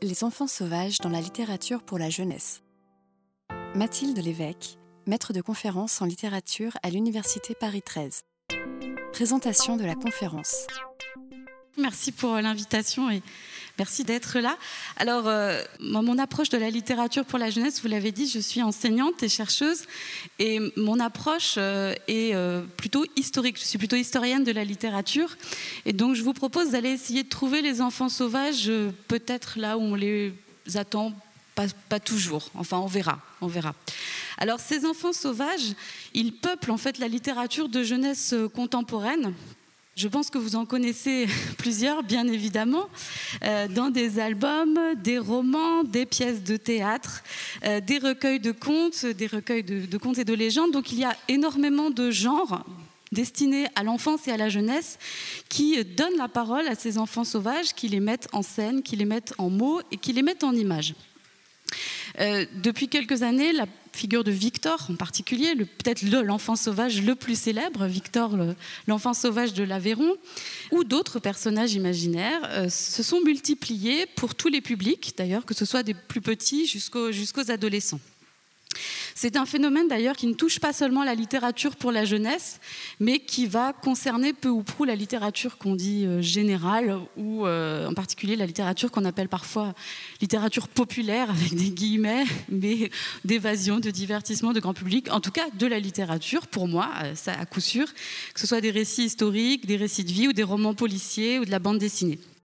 Les enfants sauvages dans la littérature pour la jeunesse. Mathilde Lévesque, maître de conférence en littérature à l'Université Paris 13. Présentation de la conférence. Merci pour l'invitation et merci d'être là. Alors, euh, mon approche de la littérature pour la jeunesse, vous l'avez dit, je suis enseignante et chercheuse et mon approche euh, est euh, plutôt historique. Je suis plutôt historienne de la littérature et donc je vous propose d'aller essayer de trouver les enfants sauvages peut-être là où on les attend pas, pas, toujours. Enfin, on verra, on verra. Alors, ces enfants sauvages, ils peuplent en fait la littérature de jeunesse contemporaine je pense que vous en connaissez plusieurs, bien évidemment, euh, dans des albums, des romans, des pièces de théâtre, euh, des recueils de contes, des recueils de, de, contes et de légendes. Donc il y a énormément de genres destinés à l'enfance et à la jeunesse qui donnent la parole à ces enfants sauvages, qui les mettent en scène, qui les mettent en mots et qui les mettent en images. Euh, depuis quelques années, la figure de Victor en particulier, peut-être l'enfant sauvage le plus célèbre, Victor, l'enfant sauvage de l'Aveyron, ou d'autres personnages imaginaires, euh, se sont multipliés pour tous les publics, d'ailleurs, que ce soit des plus petits jusqu'aux jusqu'aux adolescents. C'est un phénomène d'ailleurs qui ne touche pas seulement la littérature pour la jeunesse, mais qui va concerner peu ou prou la littérature qu'on dit euh, générale, ou euh, en particulier la littérature qu'on appelle parfois littérature populaire, avec des guillemets, mais d'évasion, de divertissement, de grand public, en tout cas de la littérature, pour moi, euh, ça à coup sûr, que ce soit des récits historiques, des récits de vie, ou des romans policiers, ou de la bande dessinée.